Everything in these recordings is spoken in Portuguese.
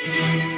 Thank you.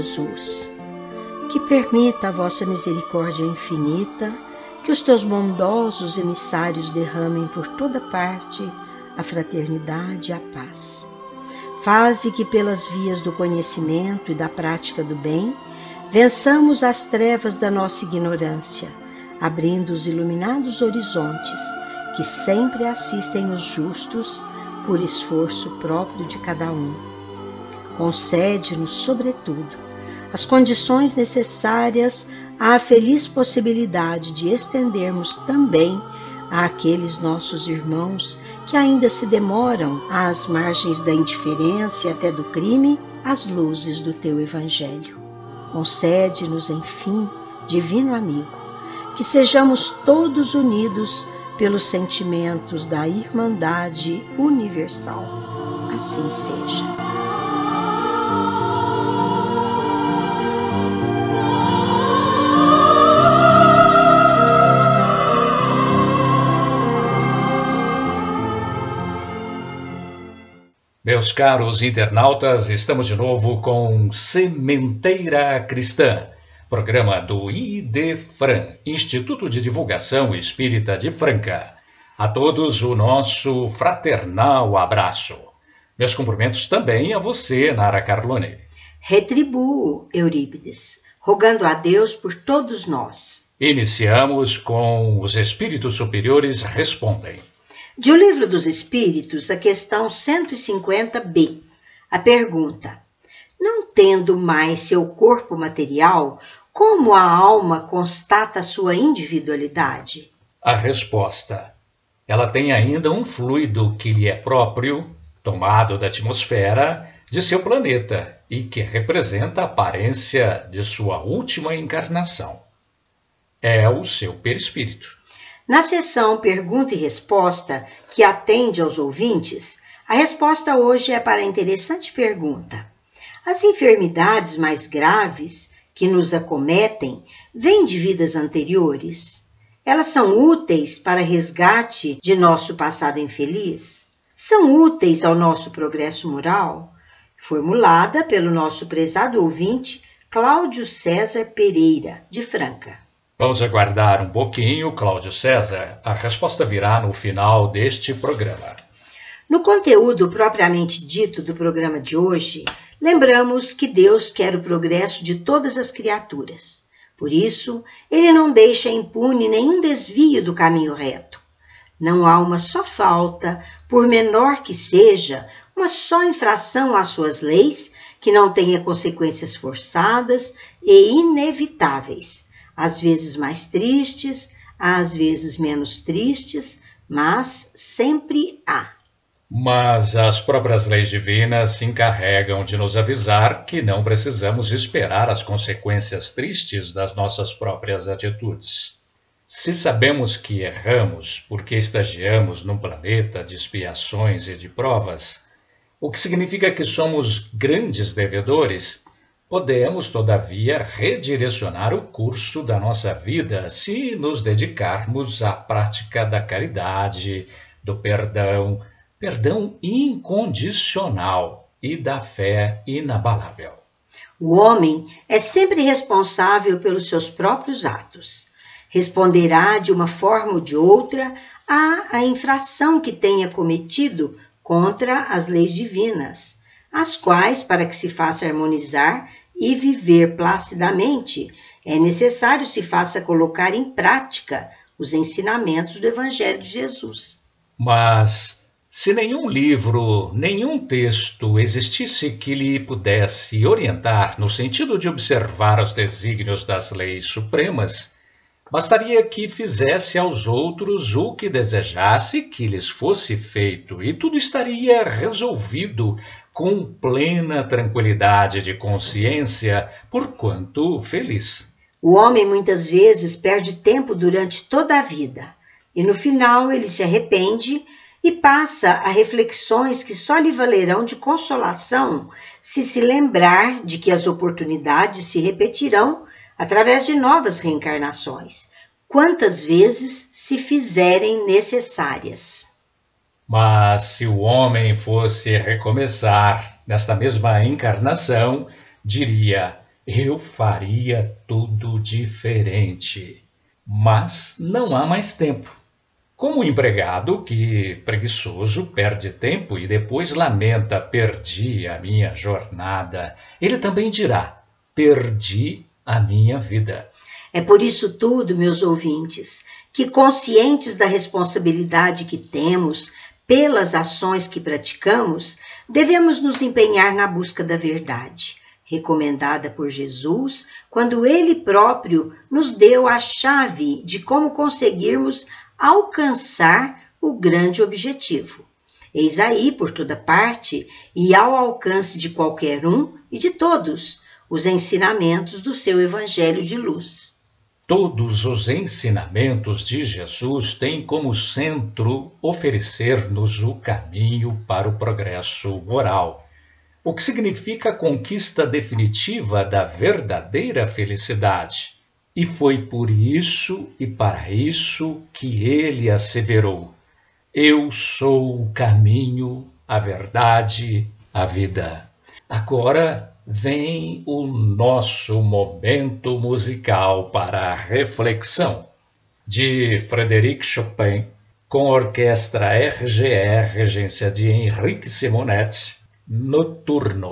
Jesus, que permita a vossa misericórdia infinita que os teus bondosos emissários derramem por toda parte a fraternidade e a paz. Faze que pelas vias do conhecimento e da prática do bem vençamos as trevas da nossa ignorância, abrindo os iluminados horizontes que sempre assistem os justos por esforço próprio de cada um Concede-nos, sobretudo, as condições necessárias à feliz possibilidade de estendermos também àqueles nossos irmãos que ainda se demoram às margens da indiferença e até do crime as luzes do teu Evangelho. Concede-nos, enfim, divino amigo, que sejamos todos unidos pelos sentimentos da Irmandade Universal. Assim seja. Meus caros internautas, estamos de novo com Sementeira Cristã, programa do IDFRAN, Instituto de Divulgação Espírita de Franca. A todos o nosso fraternal abraço. Meus cumprimentos também a você, Nara Carlone. Retribuo, Eurípides, rogando a Deus por todos nós. Iniciamos com os espíritos superiores respondem. De O Livro dos Espíritos, a questão 150b. A pergunta: Não tendo mais seu corpo material, como a alma constata sua individualidade? A resposta: Ela tem ainda um fluido que lhe é próprio, tomado da atmosfera de seu planeta e que representa a aparência de sua última encarnação. É o seu perispírito. Na sessão Pergunta e Resposta, que atende aos ouvintes, a resposta hoje é para a interessante pergunta: As enfermidades mais graves que nos acometem vêm de vidas anteriores? Elas são úteis para resgate de nosso passado infeliz? São úteis ao nosso progresso moral? Formulada pelo nosso prezado ouvinte Cláudio César Pereira, de Franca. Vamos aguardar um pouquinho, Cláudio César. A resposta virá no final deste programa. No conteúdo propriamente dito do programa de hoje, lembramos que Deus quer o progresso de todas as criaturas. Por isso, ele não deixa impune nenhum desvio do caminho reto. Não há uma só falta, por menor que seja, uma só infração às suas leis que não tenha consequências forçadas e inevitáveis às vezes mais tristes, às vezes menos tristes, mas sempre há. Mas as próprias leis divinas se encarregam de nos avisar que não precisamos esperar as consequências tristes das nossas próprias atitudes. Se sabemos que erramos porque estagiamos num planeta de expiações e de provas, o que significa que somos grandes devedores, Podemos, todavia, redirecionar o curso da nossa vida se nos dedicarmos à prática da caridade, do perdão, perdão incondicional e da fé inabalável. O homem é sempre responsável pelos seus próprios atos. responderá de uma forma ou de outra à infração que tenha cometido contra as leis divinas, as quais, para que se faça harmonizar e viver placidamente, é necessário se faça colocar em prática os ensinamentos do Evangelho de Jesus. Mas se nenhum livro, nenhum texto existisse que lhe pudesse orientar no sentido de observar os desígnios das leis supremas, bastaria que fizesse aos outros o que desejasse que lhes fosse feito, e tudo estaria resolvido com plena tranquilidade de consciência, porquanto feliz. O homem muitas vezes perde tempo durante toda a vida e no final ele se arrepende e passa a reflexões que só lhe valerão de consolação se se lembrar de que as oportunidades se repetirão através de novas reencarnações, quantas vezes se fizerem necessárias. Mas se o homem fosse recomeçar nesta mesma encarnação, diria: eu faria tudo diferente. Mas não há mais tempo. Como o empregado que, preguiçoso, perde tempo e depois lamenta: perdi a minha jornada, ele também dirá: perdi a minha vida. É por isso tudo, meus ouvintes, que conscientes da responsabilidade que temos pelas ações que praticamos, devemos nos empenhar na busca da verdade recomendada por Jesus, quando ele próprio nos deu a chave de como conseguirmos alcançar o grande objetivo. Eis aí, por toda parte, e ao alcance de qualquer um e de todos, os ensinamentos do seu Evangelho de luz. Todos os ensinamentos de Jesus têm como centro oferecer-nos o caminho para o progresso moral o que significa a conquista definitiva da verdadeira felicidade. E foi por isso e para isso que ele asseverou: Eu sou o caminho, a verdade, a vida. Agora vem o nosso momento musical para a reflexão, de Frederic Chopin, com orquestra RGR, regência de Henrique Simonetti Noturno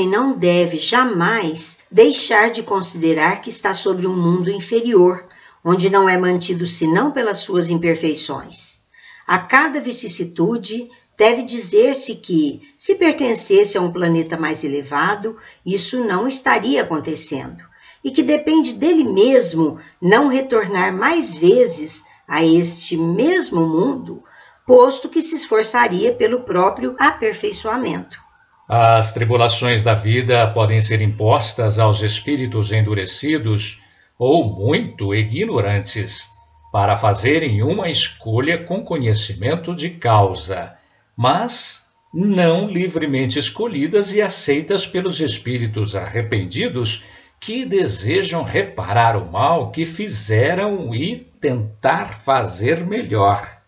homem não deve jamais deixar de considerar que está sobre um mundo inferior, onde não é mantido senão pelas suas imperfeições. A cada vicissitude deve dizer-se que, se pertencesse a um planeta mais elevado, isso não estaria acontecendo, e que depende dele mesmo não retornar mais vezes a este mesmo mundo, posto que se esforçaria pelo próprio aperfeiçoamento. As tribulações da vida podem ser impostas aos espíritos endurecidos ou muito ignorantes, para fazerem uma escolha com conhecimento de causa, mas não livremente escolhidas e aceitas pelos espíritos arrependidos que desejam reparar o mal que fizeram e tentar fazer melhor.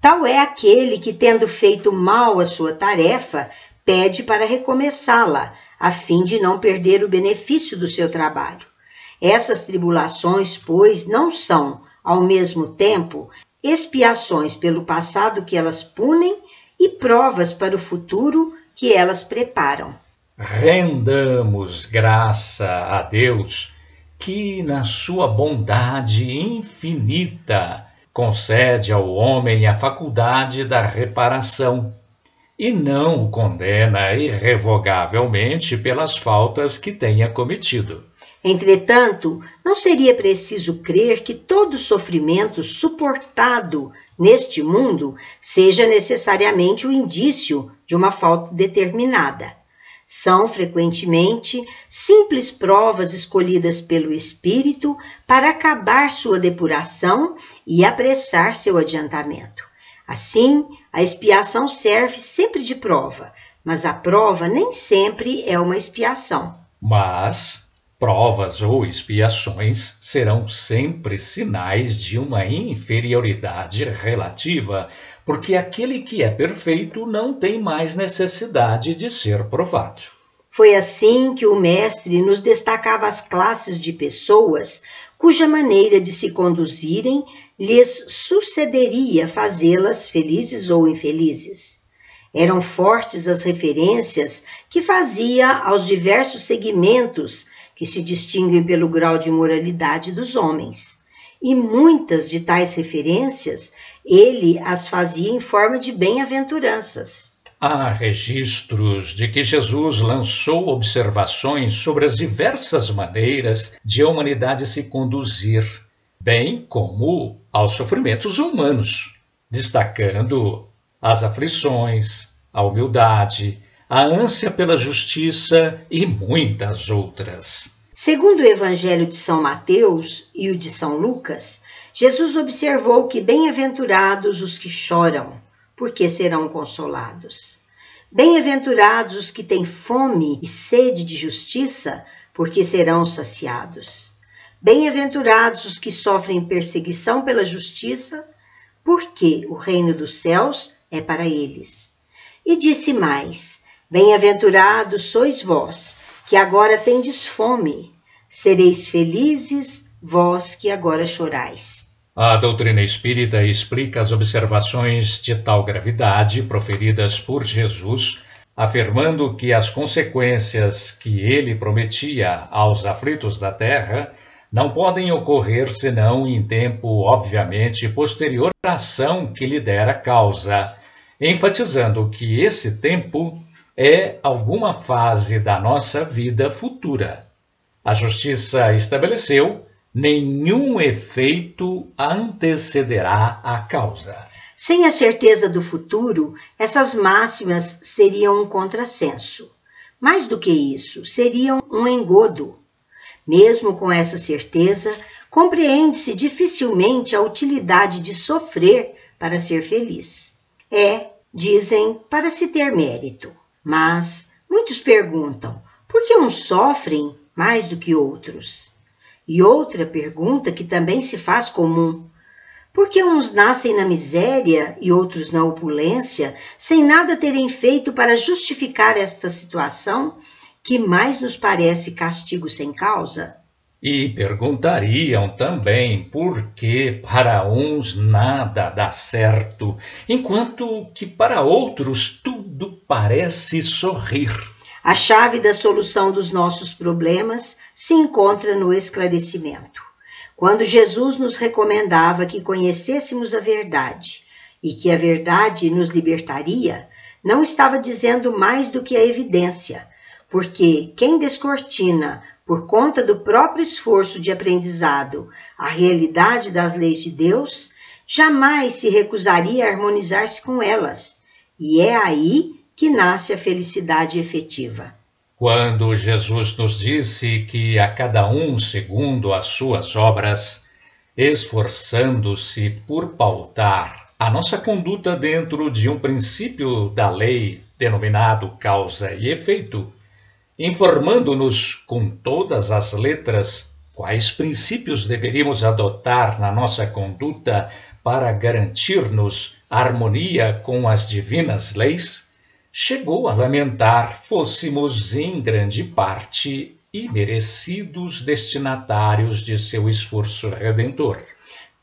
Tal é aquele que, tendo feito mal a sua tarefa, pede para recomeçá-la, a fim de não perder o benefício do seu trabalho. Essas tribulações, pois, não são, ao mesmo tempo, expiações pelo passado que elas punem e provas para o futuro que elas preparam. Rendamos graça a Deus, que, na sua bondade infinita, concede ao homem a faculdade da reparação e não o condena irrevogavelmente pelas faltas que tenha cometido. Entretanto, não seria preciso crer que todo sofrimento suportado neste mundo seja necessariamente o indício de uma falta determinada. São frequentemente simples provas escolhidas pelo espírito para acabar sua depuração e apressar seu adiantamento. Assim, a expiação serve sempre de prova, mas a prova nem sempre é uma expiação. Mas provas ou expiações serão sempre sinais de uma inferioridade relativa, porque aquele que é perfeito não tem mais necessidade de ser provado. Foi assim que o Mestre nos destacava as classes de pessoas cuja maneira de se conduzirem lhes sucederia fazê-las felizes ou infelizes. Eram fortes as referências que fazia aos diversos segmentos que se distinguem pelo grau de moralidade dos homens. E muitas de tais referências ele as fazia em forma de bem-aventuranças. Há registros de que Jesus lançou observações sobre as diversas maneiras de a humanidade se conduzir, bem como aos sofrimentos humanos, destacando as aflições, a humildade, a ânsia pela justiça e muitas outras. Segundo o Evangelho de São Mateus e o de São Lucas, Jesus observou que bem-aventurados os que choram, porque serão consolados. Bem-aventurados os que têm fome e sede de justiça, porque serão saciados. Bem-aventurados os que sofrem perseguição pela justiça, porque o reino dos céus é para eles. E disse mais: Bem-aventurados sois vós, que agora tendes fome, sereis felizes, vós que agora chorais. A doutrina espírita explica as observações de tal gravidade proferidas por Jesus, afirmando que as consequências que ele prometia aos aflitos da terra não podem ocorrer senão em tempo, obviamente, posterior à ação que lhe dera causa, enfatizando que esse tempo é alguma fase da nossa vida futura. A Justiça estabeleceu nenhum efeito antecederá a causa. Sem a certeza do futuro, essas máximas seriam um contrassenso. Mais do que isso, seriam um engodo. Mesmo com essa certeza, compreende-se dificilmente a utilidade de sofrer para ser feliz. É, dizem, para se ter mérito. Mas muitos perguntam: por que uns sofrem mais do que outros? E outra pergunta que também se faz comum: por que uns nascem na miséria e outros na opulência, sem nada terem feito para justificar esta situação que mais nos parece castigo sem causa? E perguntariam também por que para uns nada dá certo, enquanto que para outros tudo parece sorrir. A chave da solução dos nossos problemas se encontra no esclarecimento. Quando Jesus nos recomendava que conhecêssemos a verdade e que a verdade nos libertaria, não estava dizendo mais do que a evidência, porque quem descortina, por conta do próprio esforço de aprendizado, a realidade das leis de Deus, jamais se recusaria a harmonizar-se com elas, e é aí que nasce a felicidade efetiva. Quando Jesus nos disse que a cada um segundo as suas obras, esforçando-se por pautar a nossa conduta dentro de um princípio da lei denominado causa e efeito, informando-nos com todas as letras quais princípios deveríamos adotar na nossa conduta para garantir-nos harmonia com as divinas leis, chegou a lamentar fôssemos em grande parte imerecidos destinatários de seu esforço redentor.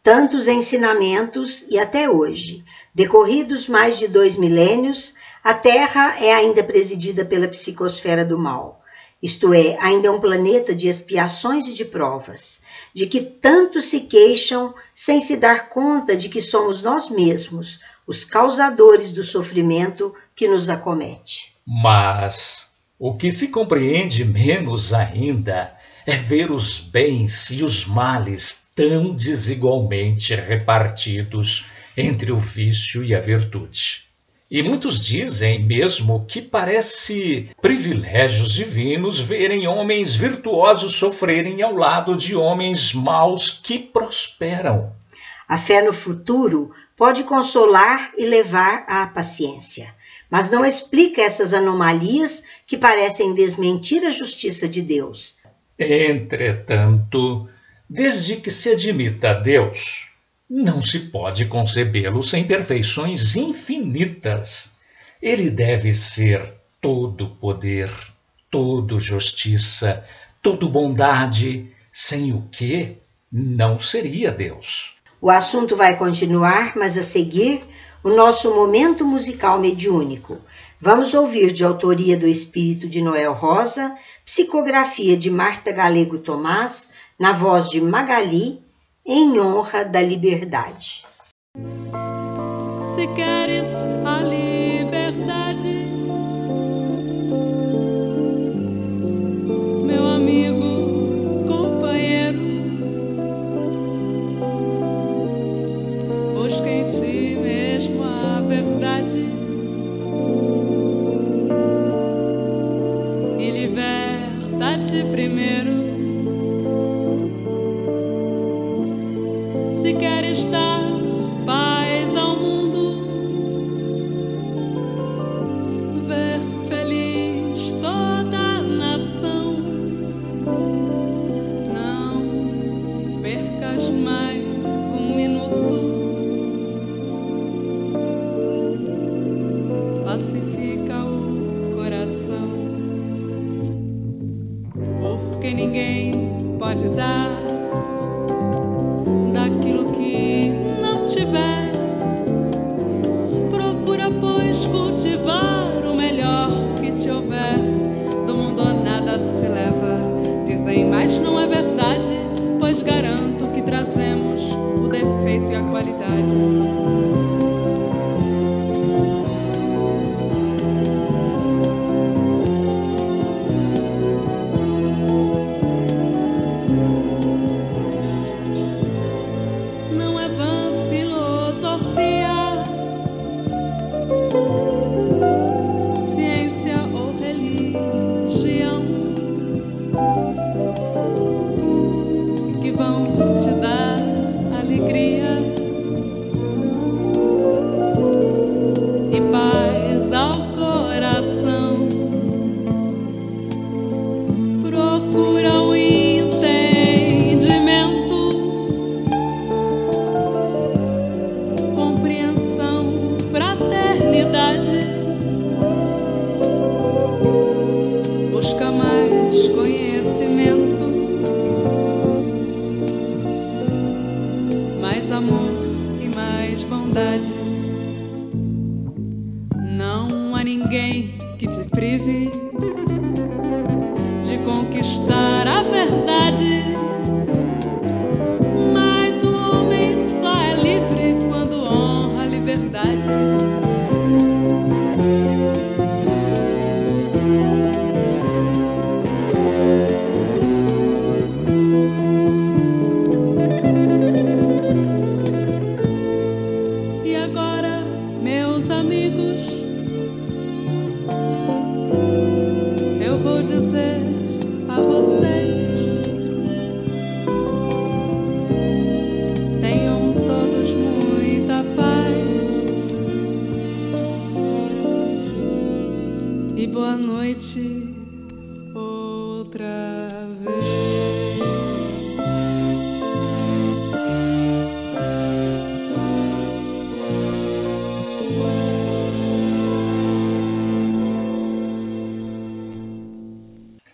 Tantos ensinamentos e até hoje, decorridos mais de dois milênios, a Terra é ainda presidida pela psicosfera do mal. Isto é, ainda é um planeta de expiações e de provas, de que tanto se queixam sem se dar conta de que somos nós mesmos os causadores do sofrimento que nos acomete. Mas o que se compreende menos ainda é ver os bens e os males tão desigualmente repartidos entre o vício e a virtude. E muitos dizem mesmo que parece privilégios divinos verem homens virtuosos sofrerem ao lado de homens maus que prosperam. A fé no futuro pode consolar e levar à paciência, mas não explica essas anomalias que parecem desmentir a justiça de Deus. Entretanto, desde que se admita Deus, não se pode concebê-lo sem perfeições infinitas. Ele deve ser todo poder, todo justiça, todo bondade, sem o que não seria Deus. O assunto vai continuar, mas a seguir, o nosso momento musical mediúnico. Vamos ouvir de autoria do Espírito de Noel Rosa, psicografia de Marta Galego Tomás, na voz de Magali em honra da liberdade. Se queres a liberdade,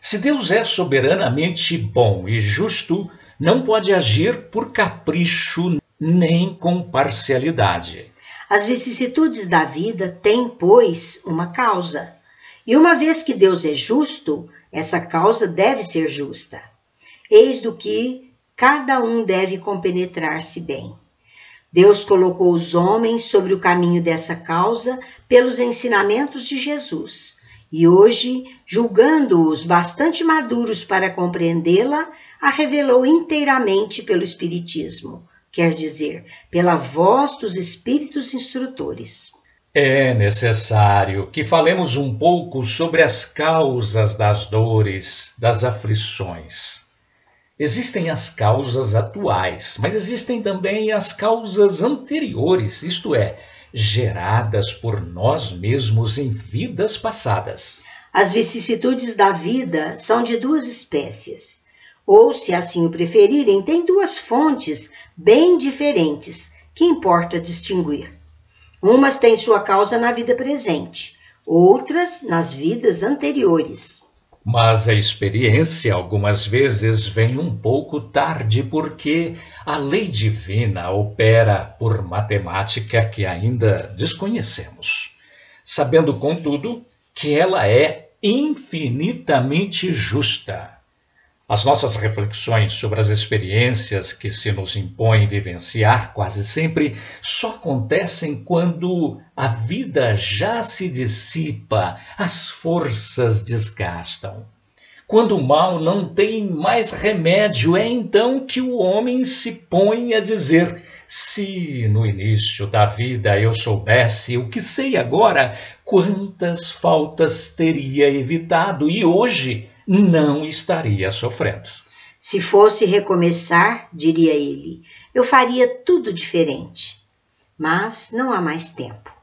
Se Deus é soberanamente bom e justo, não pode agir por capricho nem com parcialidade. As vicissitudes da vida têm, pois, uma causa. E uma vez que Deus é justo, essa causa deve ser justa. Eis do que cada um deve compenetrar-se bem. Deus colocou os homens sobre o caminho dessa causa pelos ensinamentos de Jesus e hoje, julgando-os bastante maduros para compreendê-la, a revelou inteiramente pelo Espiritismo, quer dizer, pela voz dos Espíritos instrutores. É necessário que falemos um pouco sobre as causas das dores, das aflições. Existem as causas atuais, mas existem também as causas anteriores, isto é, geradas por nós mesmos em vidas passadas. As vicissitudes da vida são de duas espécies, ou, se assim o preferirem, têm duas fontes bem diferentes que importa distinguir. Umas têm sua causa na vida presente, outras nas vidas anteriores. Mas a experiência algumas vezes vem um pouco tarde, porque a lei divina opera por matemática que ainda desconhecemos, sabendo, contudo, que ela é infinitamente justa. As nossas reflexões sobre as experiências que se nos impõem vivenciar quase sempre só acontecem quando a vida já se dissipa, as forças desgastam. Quando o mal não tem mais remédio, é então que o homem se põe a dizer: se no início da vida eu soubesse o que sei agora, quantas faltas teria evitado e hoje não estaria sofrendo. Se fosse recomeçar, diria ele, eu faria tudo diferente. Mas não há mais tempo.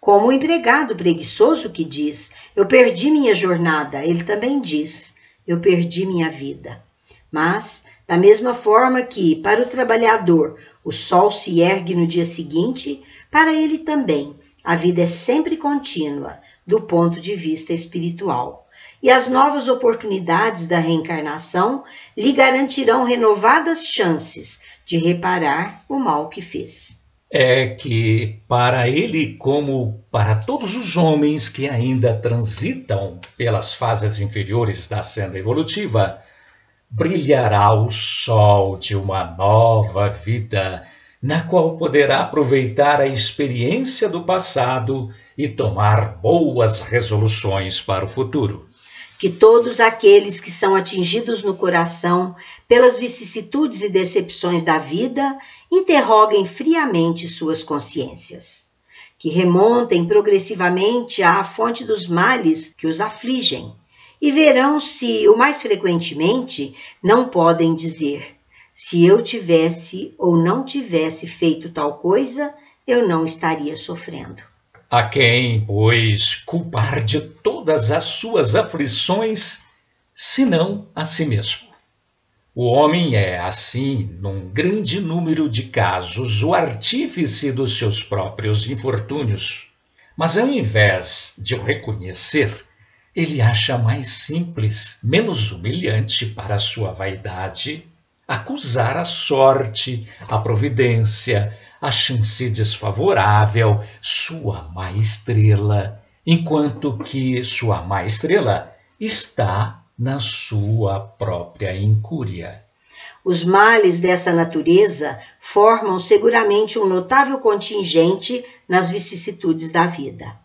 Como o empregado preguiçoso que diz: Eu perdi minha jornada, ele também diz: Eu perdi minha vida. Mas, da mesma forma que, para o trabalhador, o sol se ergue no dia seguinte, para ele também, a vida é sempre contínua, do ponto de vista espiritual e as novas oportunidades da reencarnação lhe garantirão renovadas chances de reparar o mal que fez. É que, para ele, como para todos os homens que ainda transitam pelas fases inferiores da senda evolutiva, brilhará o sol de uma nova vida, na qual poderá aproveitar a experiência do passado e tomar boas resoluções para o futuro que todos aqueles que são atingidos no coração pelas vicissitudes e decepções da vida interroguem friamente suas consciências, que remontem progressivamente à fonte dos males que os afligem e verão se, o mais frequentemente, não podem dizer: se eu tivesse ou não tivesse feito tal coisa, eu não estaria sofrendo. A quem, pois, culpar de todas as suas aflições, senão a si mesmo? O homem é, assim, num grande número de casos, o artífice dos seus próprios infortúnios. Mas ao invés de o reconhecer, ele acha mais simples, menos humilhante para sua vaidade, acusar a sorte, a providência, a chance desfavorável, sua má estrela, enquanto que sua má estrela está na sua própria incúria. Os males dessa natureza formam seguramente um notável contingente nas vicissitudes da vida.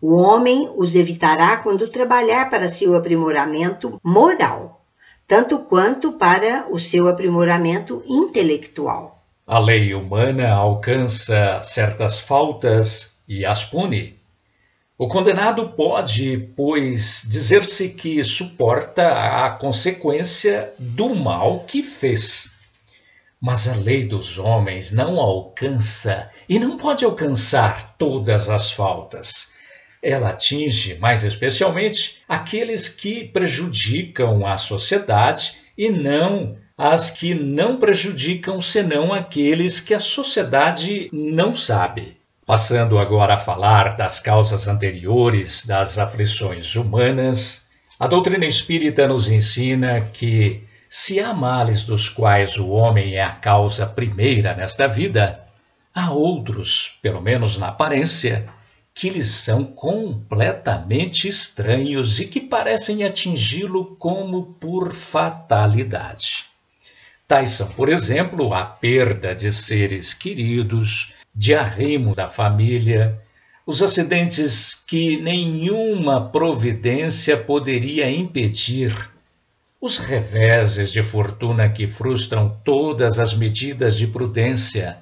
O homem os evitará quando trabalhar para seu aprimoramento moral, tanto quanto para o seu aprimoramento intelectual. A lei humana alcança certas faltas e as pune. O condenado pode, pois, dizer-se que suporta a consequência do mal que fez. Mas a lei dos homens não alcança e não pode alcançar todas as faltas. ela atinge mais especialmente aqueles que prejudicam a sociedade e não as que não prejudicam senão aqueles que a sociedade não sabe. Passando agora a falar das causas anteriores das aflições humanas, a doutrina espírita nos ensina que, se há males dos quais o homem é a causa primeira nesta vida, há outros, pelo menos na aparência, que lhes são completamente estranhos e que parecem atingi-lo como por fatalidade. Tais são, por exemplo, a perda de seres queridos, de arrimo da família, os acidentes que nenhuma providência poderia impedir, os reveses de fortuna que frustram todas as medidas de prudência,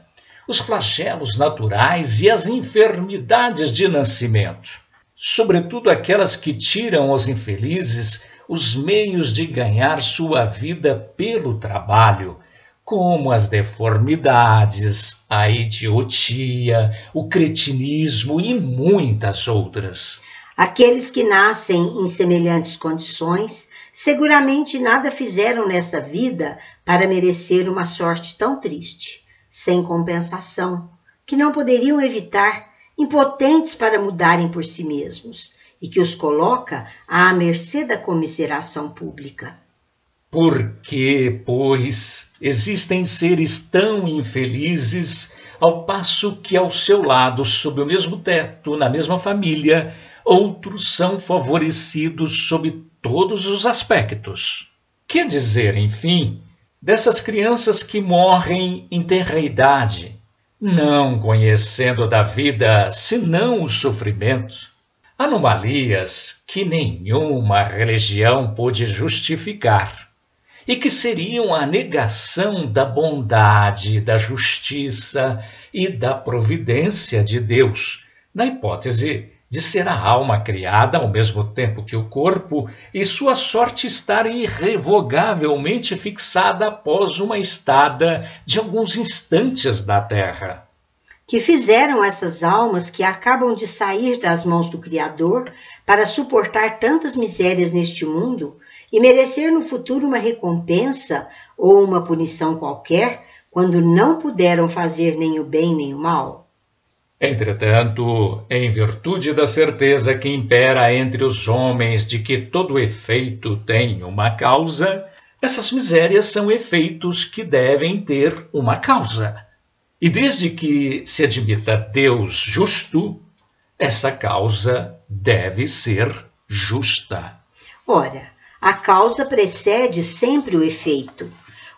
os flagelos naturais e as enfermidades de nascimento, sobretudo aquelas que tiram aos infelizes os meios de ganhar sua vida pelo trabalho, como as deformidades, a idiotia, o cretinismo e muitas outras. Aqueles que nascem em semelhantes condições seguramente nada fizeram nesta vida para merecer uma sorte tão triste, sem compensação, que não poderiam evitar, impotentes para mudarem por si mesmos, e que os coloca à mercê da comiseração pública. Por que, pois, existem seres tão infelizes, ao passo que ao seu lado, sob o mesmo teto, na mesma família, outros são favorecidos sob todos os aspectos? Que dizer, enfim, dessas crianças que morrem em tenra idade, não conhecendo da vida senão o sofrimento? Anomalias que nenhuma religião pôde justificar e que seriam a negação da bondade, da justiça e da providência de Deus, na hipótese de ser a alma criada ao mesmo tempo que o corpo e sua sorte estar irrevogavelmente fixada após uma estada de alguns instantes da terra. Que fizeram essas almas que acabam de sair das mãos do Criador para suportar tantas misérias neste mundo e merecer no futuro uma recompensa ou uma punição qualquer quando não puderam fazer nem o bem nem o mal? Entretanto, em virtude da certeza que impera entre os homens de que todo efeito tem uma causa, essas misérias são efeitos que devem ter uma causa. E desde que se admita Deus justo, essa causa deve ser justa. Ora, a causa precede sempre o efeito.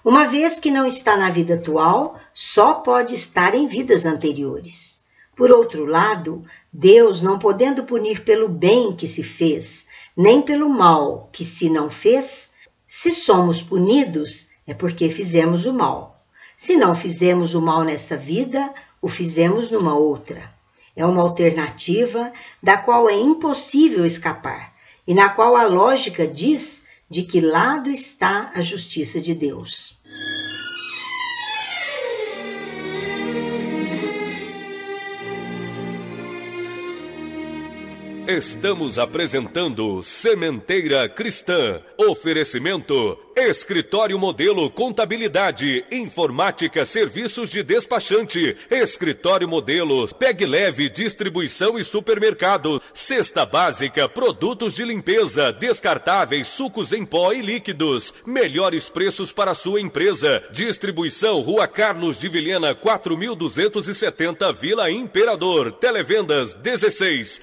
Uma vez que não está na vida atual, só pode estar em vidas anteriores. Por outro lado, Deus, não podendo punir pelo bem que se fez, nem pelo mal que se não fez, se somos punidos, é porque fizemos o mal. Se não fizemos o mal nesta vida, o fizemos numa outra. É uma alternativa da qual é impossível escapar e na qual a lógica diz de que lado está a justiça de Deus. Estamos apresentando Sementeira Cristã. Oferecimento Escritório Modelo Contabilidade, Informática, Serviços de Despachante, Escritório Modelo, Peg Leve, Distribuição e Supermercado, Cesta Básica, Produtos de Limpeza, Descartáveis, Sucos em Pó e Líquidos, melhores preços para sua empresa, Distribuição Rua Carlos de Vilhena, 4270 Vila Imperador, Televendas 16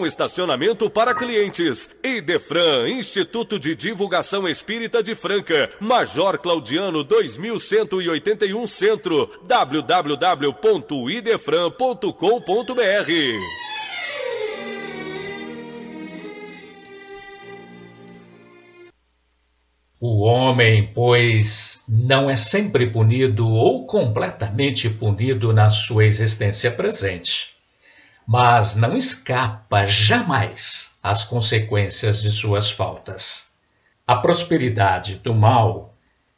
Com estacionamento para clientes. Idefran, Instituto de Divulgação Espírita de Franca, Major Claudiano 2181 Centro, www.idefran.com.br. O homem, pois, não é sempre punido ou completamente punido na sua existência presente mas não escapa jamais às consequências de suas faltas. A prosperidade do mal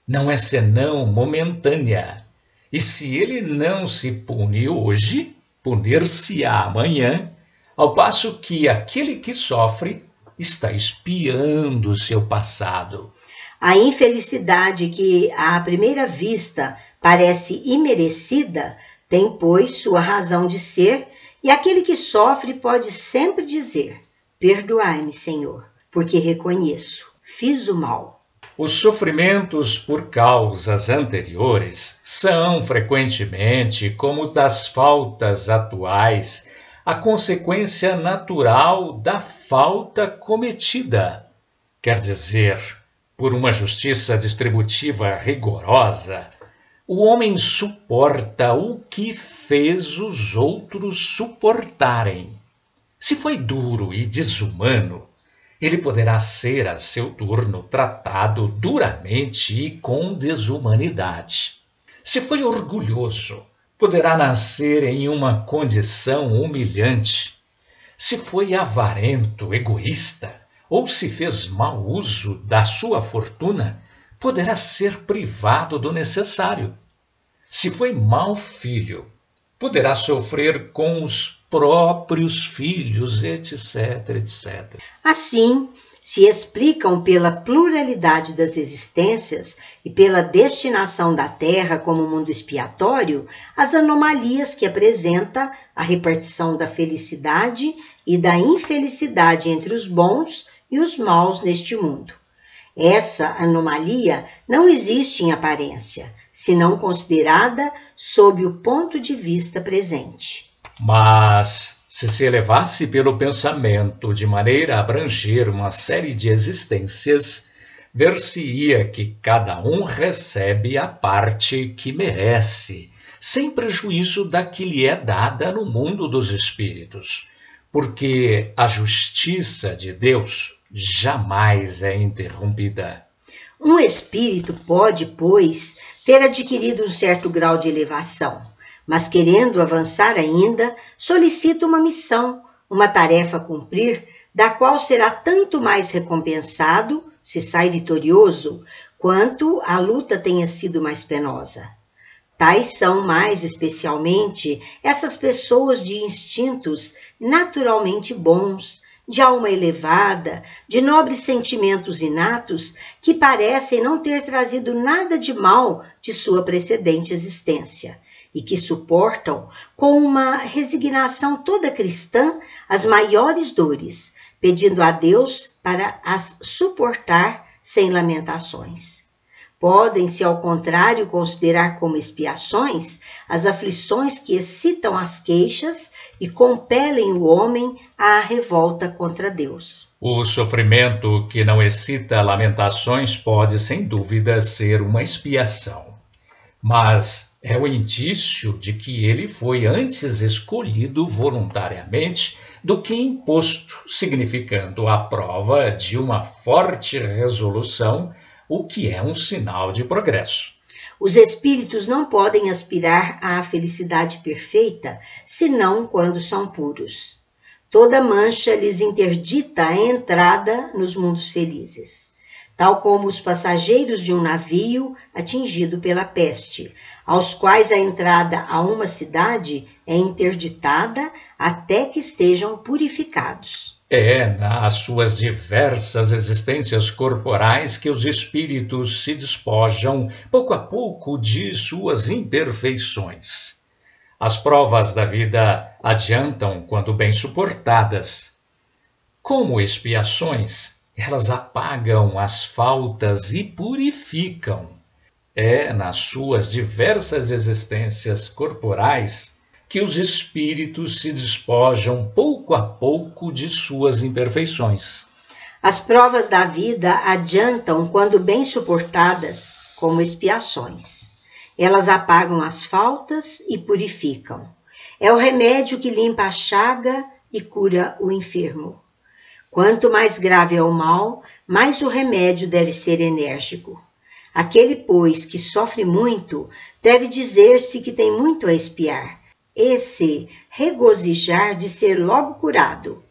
não é senão momentânea, e se ele não se pune hoje, punir-se-á amanhã, ao passo que aquele que sofre está espiando seu passado. A infelicidade que, à primeira vista, parece imerecida, tem, pois, sua razão de ser e aquele que sofre pode sempre dizer: Perdoai-me, Senhor, porque reconheço, fiz o mal. Os sofrimentos por causas anteriores são frequentemente, como das faltas atuais, a consequência natural da falta cometida. Quer dizer, por uma justiça distributiva rigorosa, o homem suporta o que fez os outros suportarem. Se foi duro e desumano, ele poderá ser a seu turno tratado duramente e com desumanidade. Se foi orgulhoso, poderá nascer em uma condição humilhante. Se foi avarento, egoísta, ou se fez mau uso da sua fortuna, poderá ser privado do necessário. Se foi mau filho, poderá sofrer com os próprios filhos, etc, etc. Assim, se explicam pela pluralidade das existências e pela destinação da Terra como mundo expiatório as anomalias que apresenta a repartição da felicidade e da infelicidade entre os bons e os maus neste mundo. Essa anomalia não existe em aparência, senão considerada sob o ponto de vista presente. Mas, se se elevasse pelo pensamento de maneira a abranger uma série de existências, ver-se-ia que cada um recebe a parte que merece, sem prejuízo da que lhe é dada no mundo dos espíritos, porque a justiça de Deus jamais é interrompida. Um espírito pode, pois, ter adquirido um certo grau de elevação, mas querendo avançar ainda, solicita uma missão, uma tarefa a cumprir, da qual será tanto mais recompensado, se sai vitorioso, quanto a luta tenha sido mais penosa. Tais são mais especialmente essas pessoas de instintos naturalmente bons, de alma elevada, de nobres sentimentos inatos, que parecem não ter trazido nada de mal de sua precedente existência, e que suportam com uma resignação toda cristã as maiores dores, pedindo a Deus para as suportar sem lamentações. Podem-se, ao contrário, considerar como expiações as aflições que excitam as queixas e compelem o homem à revolta contra Deus. O sofrimento que não excita lamentações pode, sem dúvida, ser uma expiação. Mas é o indício de que ele foi antes escolhido voluntariamente do que imposto, significando a prova de uma forte resolução o que é um sinal de progresso. Os espíritos não podem aspirar à felicidade perfeita senão quando são puros. Toda mancha lhes interdita a entrada nos mundos felizes. tal como os passageiros de um navio atingido pela peste, aos quais a entrada a uma cidade é interditada até que estejam purificados. É nas suas diversas existências corporais que os espíritos se despojam, pouco a pouco, de suas imperfeições. As provas da vida adiantam quando bem suportadas. Como expiações, elas apagam as faltas e purificam. É nas suas diversas existências corporais que os espíritos se despojam pouco a pouco de suas imperfeições. As provas da vida adiantam quando bem suportadas, como expiações. Elas apagam as faltas e purificam. É o remédio que limpa a chaga e cura o enfermo. Quanto mais grave é o mal, mais o remédio deve ser enérgico. Aquele, pois, que sofre muito, deve dizer-se que tem muito a espiar. Esse regozijar de ser logo curado.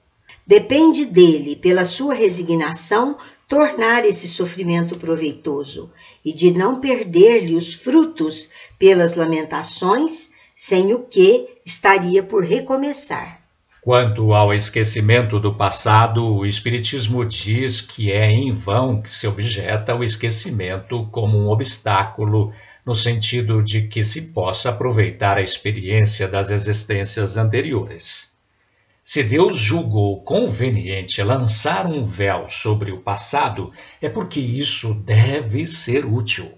Depende dele, pela sua resignação, tornar esse sofrimento proveitoso e de não perder-lhe os frutos pelas lamentações, sem o que estaria por recomeçar. Quanto ao esquecimento do passado, o Espiritismo diz que é em vão que se objeta o esquecimento como um obstáculo, no sentido de que se possa aproveitar a experiência das existências anteriores. Se Deus julgou conveniente lançar um véu sobre o passado, é porque isso deve ser útil.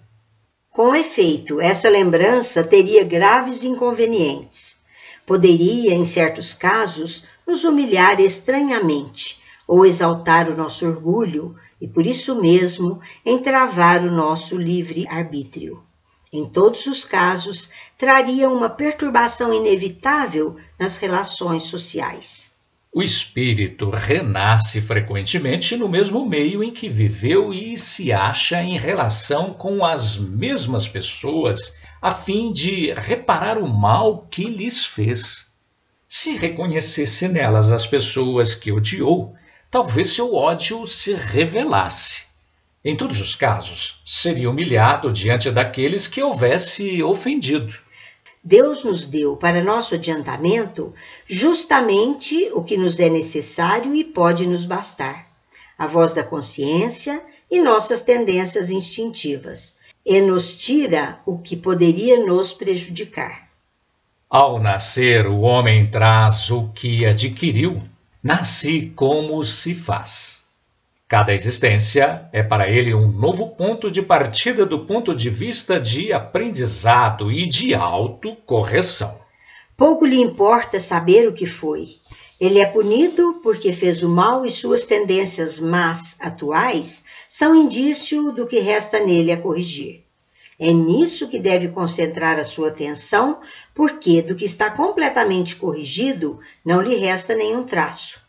Com efeito, essa lembrança teria graves inconvenientes Poderia, em certos casos, nos humilhar estranhamente ou exaltar o nosso orgulho e, por isso mesmo, entravar o nosso livre arbítrio. Em todos os casos, traria uma perturbação inevitável nas relações sociais. O espírito renasce frequentemente no mesmo meio em que viveu e se acha em relação com as mesmas pessoas a fim de reparar o mal que lhes fez. Se reconhecesse nelas as pessoas que odiou, talvez seu ódio se revelasse. Em todos os casos, seria humilhado diante daqueles que houvesse ofendido. Deus nos deu para nosso adiantamento justamente o que nos é necessário e pode nos bastar: a voz da consciência e nossas tendências instintivas, e nos tira o que poderia nos prejudicar. Ao nascer, o homem traz o que adquiriu. Nasci como se faz. Cada existência é para ele um novo ponto de partida do ponto de vista de aprendizado e de autocorreção. Pouco lhe importa saber o que foi. Ele é punido porque fez o mal e suas tendências más atuais são indício do que resta nele a corrigir. É nisso que deve concentrar a sua atenção, porque do que está completamente corrigido não lhe resta nenhum traço.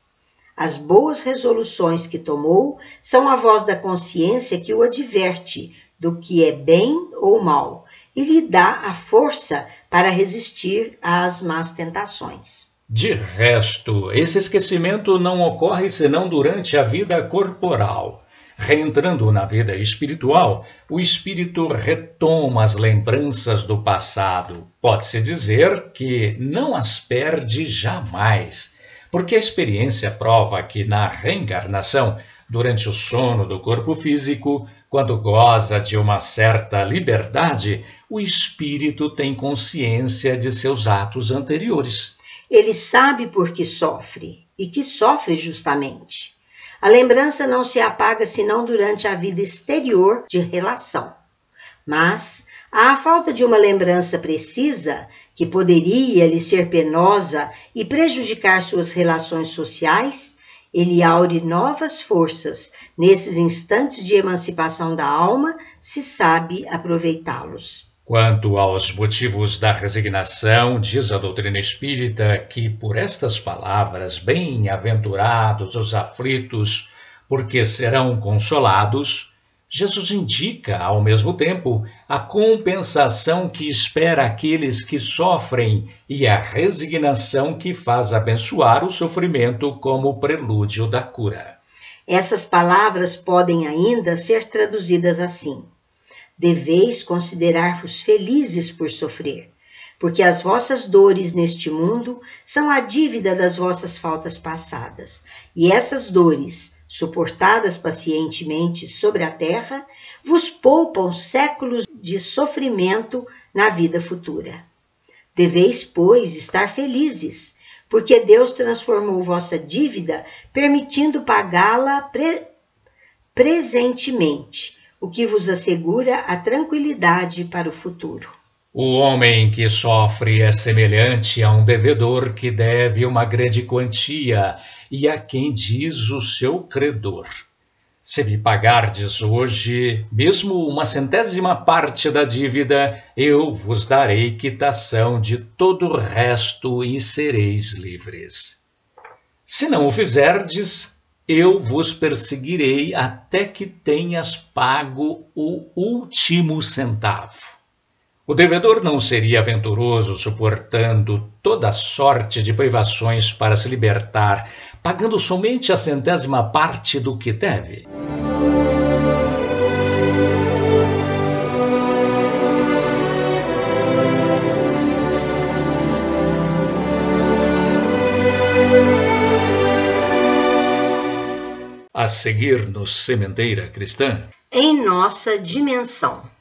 As boas resoluções que tomou são a voz da consciência que o adverte do que é bem ou mal e lhe dá a força para resistir às más tentações. De resto, esse esquecimento não ocorre senão durante a vida corporal. Reentrando na vida espiritual, o espírito retoma as lembranças do passado. Pode-se dizer que não as perde jamais, porque a experiência prova que na reencarnação, durante o sono do corpo físico, quando goza de uma certa liberdade, o espírito tem consciência de seus atos anteriores. Ele sabe por que sofre e que sofre justamente. A lembrança não se apaga senão durante a vida exterior de relação. Mas, à falta de uma lembrança precisa, que poderia lhe ser penosa e prejudicar suas relações sociais, ele aure novas forças nesses instantes de emancipação da alma, se sabe aproveitá-los. Quanto aos motivos da resignação, diz a doutrina espírita que por estas palavras, bem-aventurados os aflitos, porque serão consolados, Jesus indica, ao mesmo tempo, a compensação que espera aqueles que sofrem e a resignação que faz abençoar o sofrimento como prelúdio da cura. Essas palavras podem ainda ser traduzidas assim: Deveis considerar-vos felizes por sofrer, porque as vossas dores neste mundo são a dívida das vossas faltas passadas, e essas dores, suportadas pacientemente sobre a terra, vos poupam séculos de sofrimento na vida futura. Deveis, pois, estar felizes, porque Deus transformou vossa dívida, permitindo pagá-la pre presentemente, o que vos assegura a tranquilidade para o futuro. O homem que sofre é semelhante a um devedor que deve uma grande quantia e a quem diz o seu credor: Se me pagardes hoje mesmo uma centésima parte da dívida, eu vos darei quitação de todo o resto e sereis livres. Se não o fizerdes, eu vos perseguirei até que tenhas pago o último centavo. O devedor não seria aventuroso suportando toda sorte de privações para se libertar, pagando somente a centésima parte do que deve. A seguir no Sementeira Cristã. Em nossa dimensão.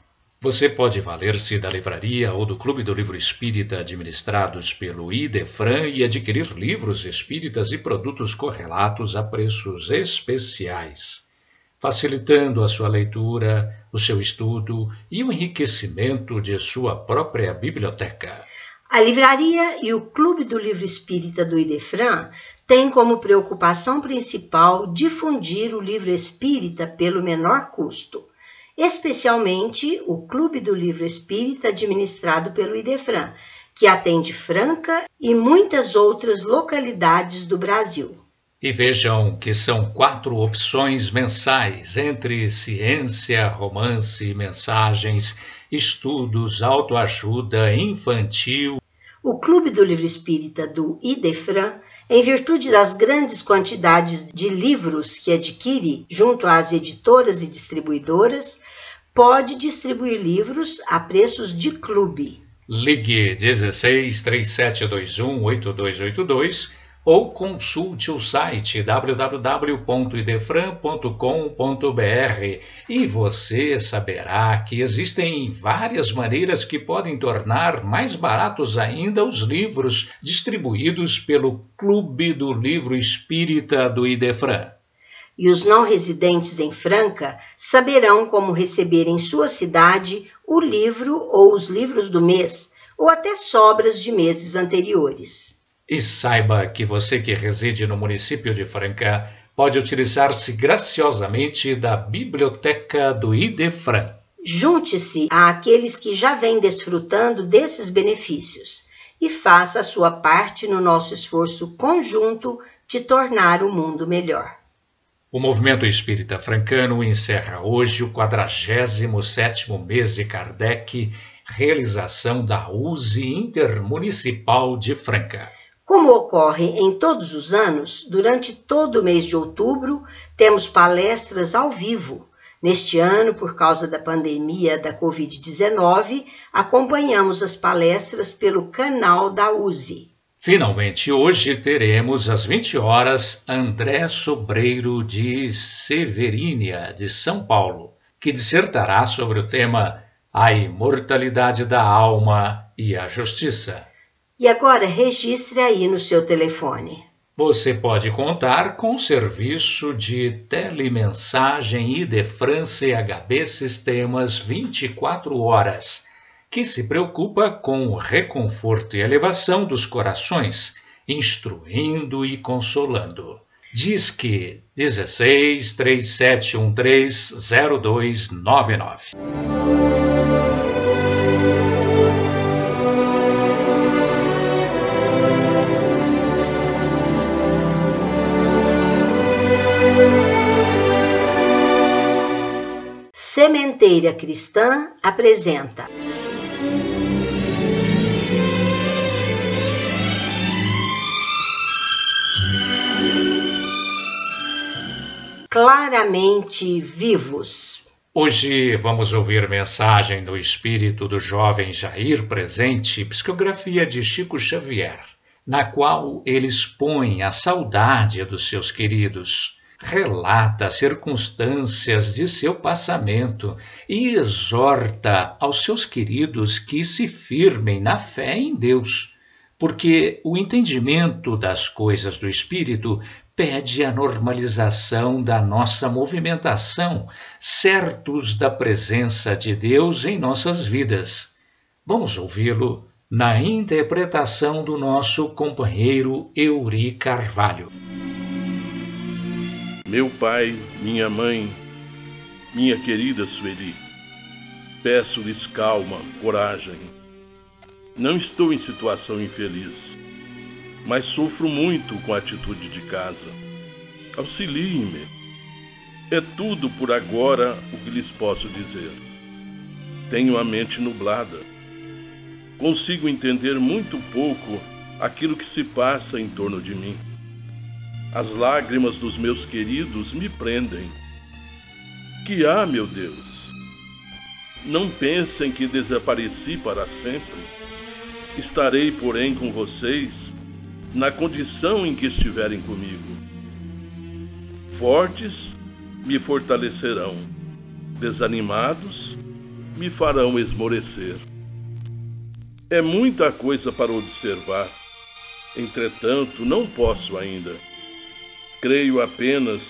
Você pode valer-se da livraria ou do Clube do Livro Espírita administrados pelo IDEFRAN e adquirir livros espíritas e produtos correlatos a preços especiais, facilitando a sua leitura, o seu estudo e o enriquecimento de sua própria biblioteca. A livraria e o Clube do Livro Espírita do IDEFRAN têm como preocupação principal difundir o livro espírita pelo menor custo especialmente o Clube do Livro Espírita, administrado pelo Idefran, que atende Franca e muitas outras localidades do Brasil. E vejam que são quatro opções mensais entre ciência, romance, mensagens, estudos, autoajuda, infantil. O Clube do Livro Espírita do Idefran em virtude das grandes quantidades de livros que adquire junto às editoras e distribuidoras, pode distribuir livros a preços de clube. Ligue 16 3721 8282 ou consulte o site www.idefran.com.br e você saberá que existem várias maneiras que podem tornar mais baratos ainda os livros distribuídos pelo Clube do Livro Espírita do Idefran. E os não residentes em Franca saberão como receber em sua cidade o livro ou os livros do mês, ou até sobras de meses anteriores. E saiba que você que reside no município de Franca pode utilizar-se graciosamente da biblioteca do Idefran. Junte-se àqueles que já vêm desfrutando desses benefícios e faça a sua parte no nosso esforço conjunto de tornar o mundo melhor. O movimento espírita francano encerra hoje o 47º mês de Kardec, realização da USE Intermunicipal de Franca. Como ocorre em todos os anos, durante todo o mês de outubro temos palestras ao vivo. Neste ano, por causa da pandemia da Covid-19, acompanhamos as palestras pelo canal da USE. Finalmente, hoje teremos às 20 horas André Sobreiro de Severínia, de São Paulo, que dissertará sobre o tema A Imortalidade da Alma e a Justiça. E agora registre aí no seu telefone. Você pode contar com o serviço de telemensagem Idefran CHB Sistemas 24 horas, que se preocupa com o reconforto e elevação dos corações, instruindo e consolando. Disque 16 3713 0299. Sementeira Cristã apresenta. claramente vivos. Hoje vamos ouvir mensagem do espírito do jovem Jair presente, psicografia de Chico Xavier, na qual ele expõe a saudade dos seus queridos, relata circunstâncias de seu passamento e exorta aos seus queridos que se firmem na fé em Deus porque o entendimento das coisas do espírito pede a normalização da nossa movimentação, certos da presença de Deus em nossas vidas. Vamos ouvi-lo na interpretação do nosso companheiro Euri Carvalho. Meu pai, minha mãe, minha querida Sueli, peço-lhes calma, coragem. Não estou em situação infeliz mas sofro muito com a atitude de casa. Auxiliem-me. É tudo por agora o que lhes posso dizer. Tenho a mente nublada. Consigo entender muito pouco aquilo que se passa em torno de mim. As lágrimas dos meus queridos me prendem. Que há, meu Deus? Não pensem que desapareci para sempre. Estarei, porém, com vocês na condição em que estiverem comigo. Fortes me fortalecerão, desanimados me farão esmorecer. É muita coisa para observar, entretanto, não posso ainda. Creio apenas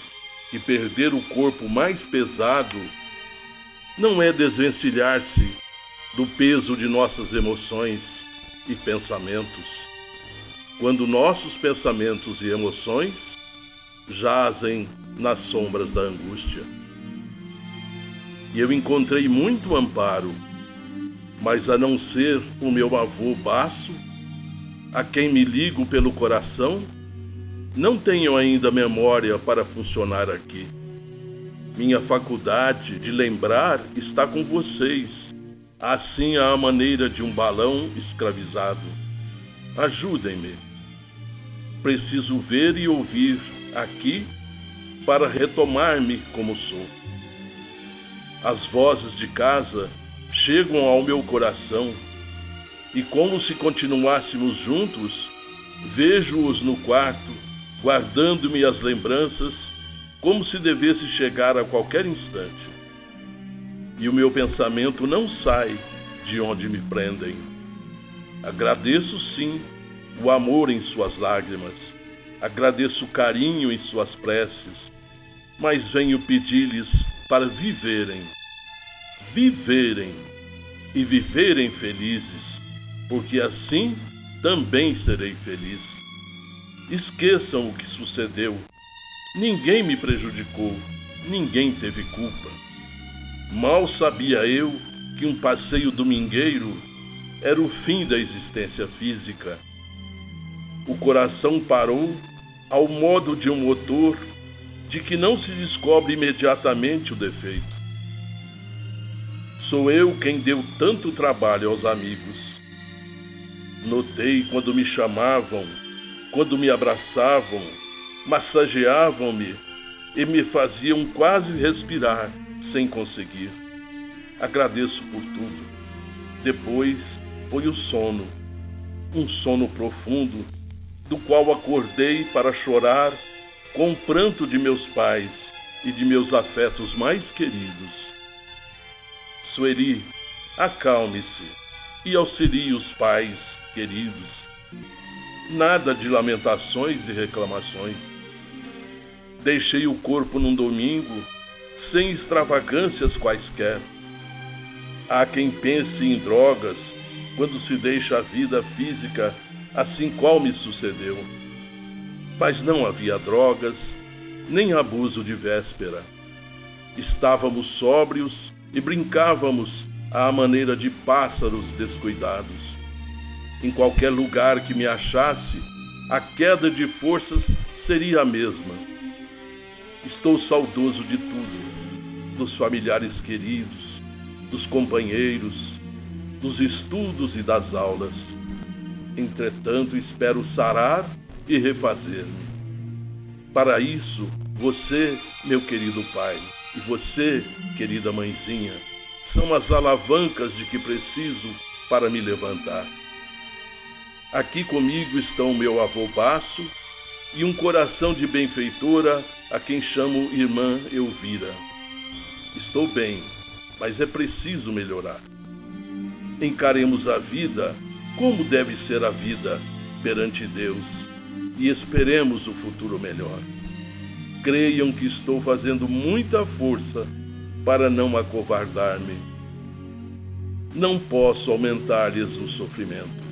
que perder o corpo mais pesado não é desvencilhar-se do peso de nossas emoções e pensamentos quando nossos pensamentos e emoções jazem nas sombras da angústia. E eu encontrei muito amparo, mas a não ser o meu avô Baço, a quem me ligo pelo coração, não tenho ainda memória para funcionar aqui. Minha faculdade de lembrar está com vocês, assim à maneira de um balão escravizado Ajudem-me. Preciso ver e ouvir aqui para retomar-me como sou. As vozes de casa chegam ao meu coração e, como se continuássemos juntos, vejo-os no quarto, guardando-me as lembranças como se devesse chegar a qualquer instante. E o meu pensamento não sai de onde me prendem. Agradeço sim o amor em suas lágrimas, agradeço o carinho em suas preces, mas venho pedir-lhes para viverem, viverem e viverem felizes, porque assim também serei feliz. Esqueçam o que sucedeu. Ninguém me prejudicou, ninguém teve culpa. Mal sabia eu que um passeio domingueiro era o fim da existência física. O coração parou ao modo de um motor de que não se descobre imediatamente o defeito. Sou eu quem deu tanto trabalho aos amigos. Notei quando me chamavam, quando me abraçavam, massageavam-me e me faziam quase respirar sem conseguir. Agradeço por tudo. Depois foi o sono, um sono profundo, do qual acordei para chorar com o pranto de meus pais e de meus afetos mais queridos. Sueri, acalme-se e auxilie os pais queridos. Nada de lamentações e reclamações. Deixei o corpo num domingo sem extravagâncias quaisquer. Há quem pense em drogas quando se deixa a vida física assim qual me sucedeu. Mas não havia drogas, nem abuso de véspera. Estávamos sóbrios e brincávamos à maneira de pássaros descuidados. Em qualquer lugar que me achasse, a queda de forças seria a mesma. Estou saudoso de tudo, dos familiares queridos, dos companheiros, dos estudos e das aulas. Entretanto, espero sarar e refazer-me. Para isso, Você, meu querido pai, e você, querida mãezinha, são as alavancas de que preciso para me levantar. Aqui comigo estão meu avô Baço e um coração de benfeitora a quem chamo irmã Elvira. Estou bem, mas é preciso melhorar. Encaremos a vida como deve ser a vida perante Deus e esperemos o futuro melhor. Creiam que estou fazendo muita força para não acovardar-me. Não posso aumentar-lhes o sofrimento.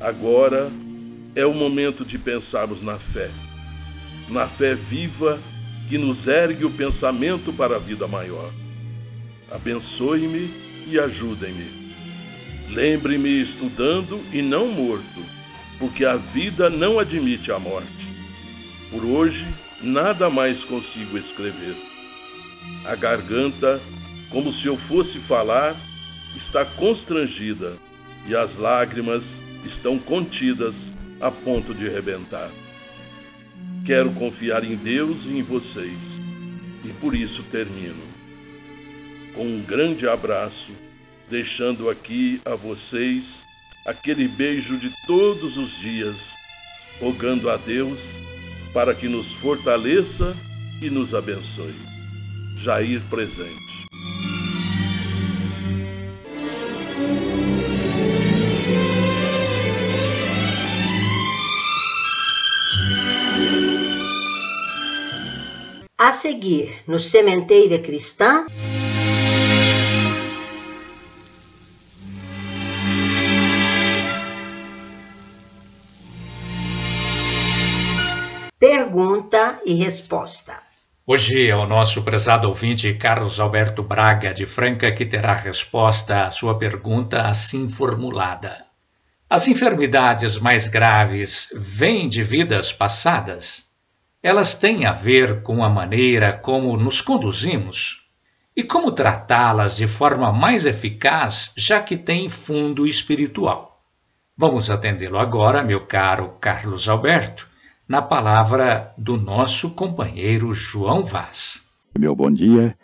Agora é o momento de pensarmos na fé, na fé viva que nos ergue o pensamento para a vida maior. Abençoe-me e ajudem-me. Lembre-me estudando e não morto, porque a vida não admite a morte. Por hoje, nada mais consigo escrever. A garganta, como se eu fosse falar, está constrangida e as lágrimas estão contidas a ponto de rebentar. Quero confiar em Deus e em vocês, e por isso termino. Com um grande abraço, deixando aqui a vocês aquele beijo de todos os dias, rogando a Deus para que nos fortaleça e nos abençoe. Jair presente. A seguir, no Sementeira Cristã. Pergunta e resposta. Hoje é o nosso prezado ouvinte Carlos Alberto Braga, de Franca, que terá resposta à sua pergunta assim formulada. As enfermidades mais graves vêm de vidas passadas? Elas têm a ver com a maneira como nos conduzimos e como tratá-las de forma mais eficaz, já que têm fundo espiritual. Vamos atendê-lo agora, meu caro Carlos Alberto, na palavra do nosso companheiro João Vaz. Meu bom dia.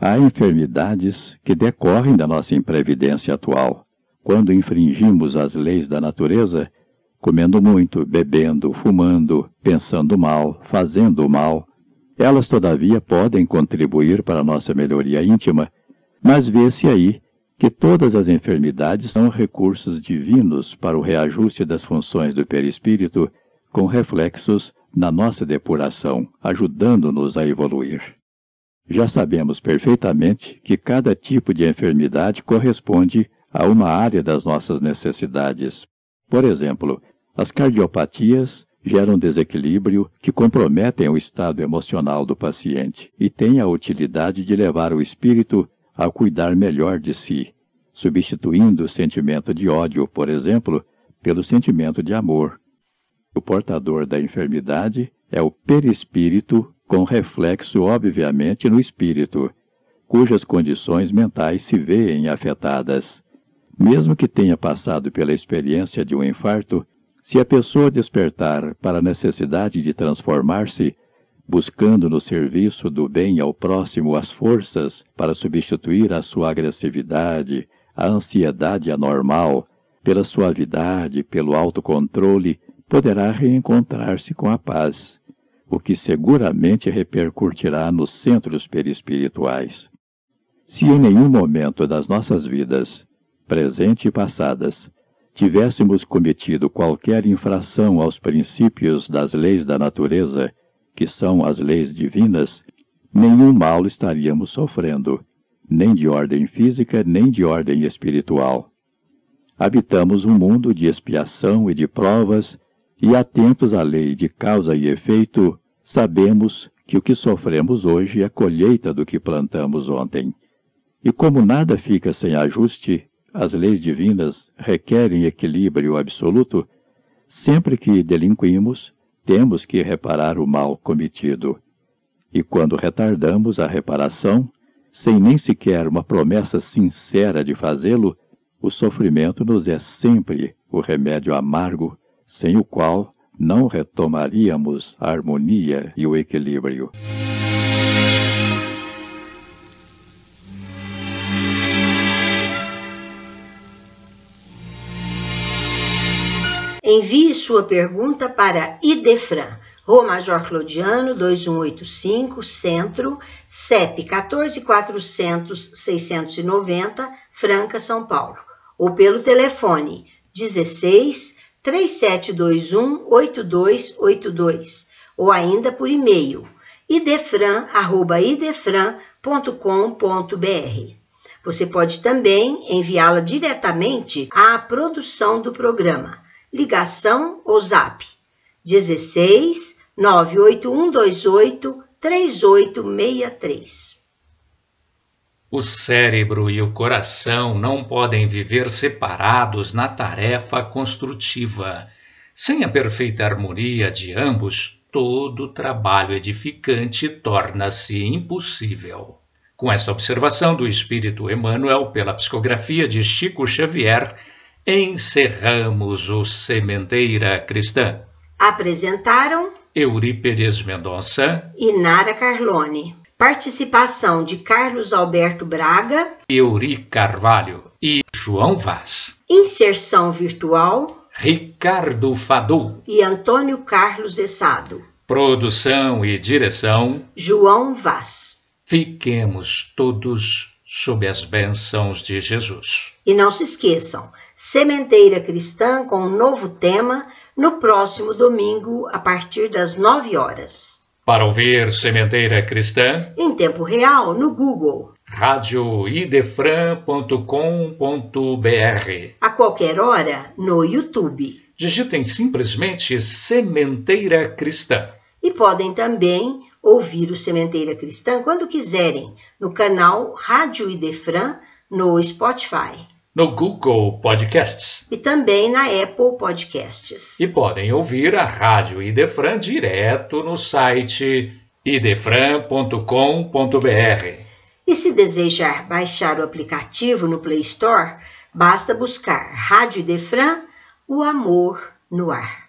Há enfermidades que decorrem da nossa imprevidência atual. Quando infringimos as leis da natureza, comendo muito, bebendo, fumando, pensando mal, fazendo mal. Elas, todavia, podem contribuir para a nossa melhoria íntima, mas vê-se aí que todas as enfermidades são recursos divinos para o reajuste das funções do perispírito, com reflexos na nossa depuração, ajudando-nos a evoluir. Já sabemos perfeitamente que cada tipo de enfermidade corresponde a uma área das nossas necessidades. Por exemplo, as cardiopatias geram desequilíbrio que comprometem o estado emocional do paciente e têm a utilidade de levar o espírito a cuidar melhor de si, substituindo o sentimento de ódio, por exemplo, pelo sentimento de amor. O portador da enfermidade é o perispírito, com reflexo obviamente no espírito, cujas condições mentais se veem afetadas. Mesmo que tenha passado pela experiência de um infarto, se a pessoa despertar para a necessidade de transformar-se, buscando no serviço do bem ao próximo as forças para substituir a sua agressividade, a ansiedade anormal, pela suavidade, pelo autocontrole, poderá reencontrar-se com a paz, o que seguramente repercutirá nos centros perispirituais. Se em nenhum momento das nossas vidas, presente e passadas, tivéssemos cometido qualquer infração aos princípios das leis da natureza, que são as leis divinas, nenhum mal estaríamos sofrendo, nem de ordem física, nem de ordem espiritual. Habitamos um mundo de expiação e de provas, e atentos à lei de causa e efeito, sabemos que o que sofremos hoje é colheita do que plantamos ontem. E como nada fica sem ajuste, as leis divinas requerem equilíbrio absoluto, sempre que delinquimos, temos que reparar o mal cometido. E quando retardamos a reparação, sem nem sequer uma promessa sincera de fazê-lo, o sofrimento nos é sempre o remédio amargo, sem o qual não retomaríamos a harmonia e o equilíbrio. Envie sua pergunta para Idefran, Rua Major Claudiano, 2185, Centro, CEP 14400-690, Franca, São Paulo. Ou pelo telefone 16 3721 8282 ou ainda por e-mail idefran@idefran.com.br. Você pode também enviá-la diretamente à produção do programa ligação ou zap 16 98128 3863. O cérebro e o coração não podem viver separados na tarefa construtiva. Sem a perfeita harmonia de ambos, todo trabalho edificante torna-se impossível. Com esta observação do espírito Emmanuel pela psicografia de Chico Xavier, encerramos o Sementeira Cristã. Apresentaram Eurípedes Mendonça e Nara Carlone. Participação de Carlos Alberto Braga, Euri Carvalho e João Vaz. Inserção virtual Ricardo Fadu e Antônio Carlos Essado. Produção e direção João Vaz. Fiquemos todos sob as bênçãos de Jesus. E não se esqueçam, Sementeira Cristã com um novo tema no próximo domingo, a partir das 9 horas. Para ouvir Sementeira Cristã, em tempo real, no Google. radioidefran.com.br. A qualquer hora, no YouTube. Digitem simplesmente Sementeira Cristã. E podem também ouvir o Sementeira Cristã quando quiserem, no canal Rádio Idefran, no Spotify no Google Podcasts e também na Apple Podcasts. E podem ouvir a Rádio Idefran direto no site idefran.com.br. E se desejar baixar o aplicativo no Play Store, basta buscar Rádio Idefran, o amor no ar.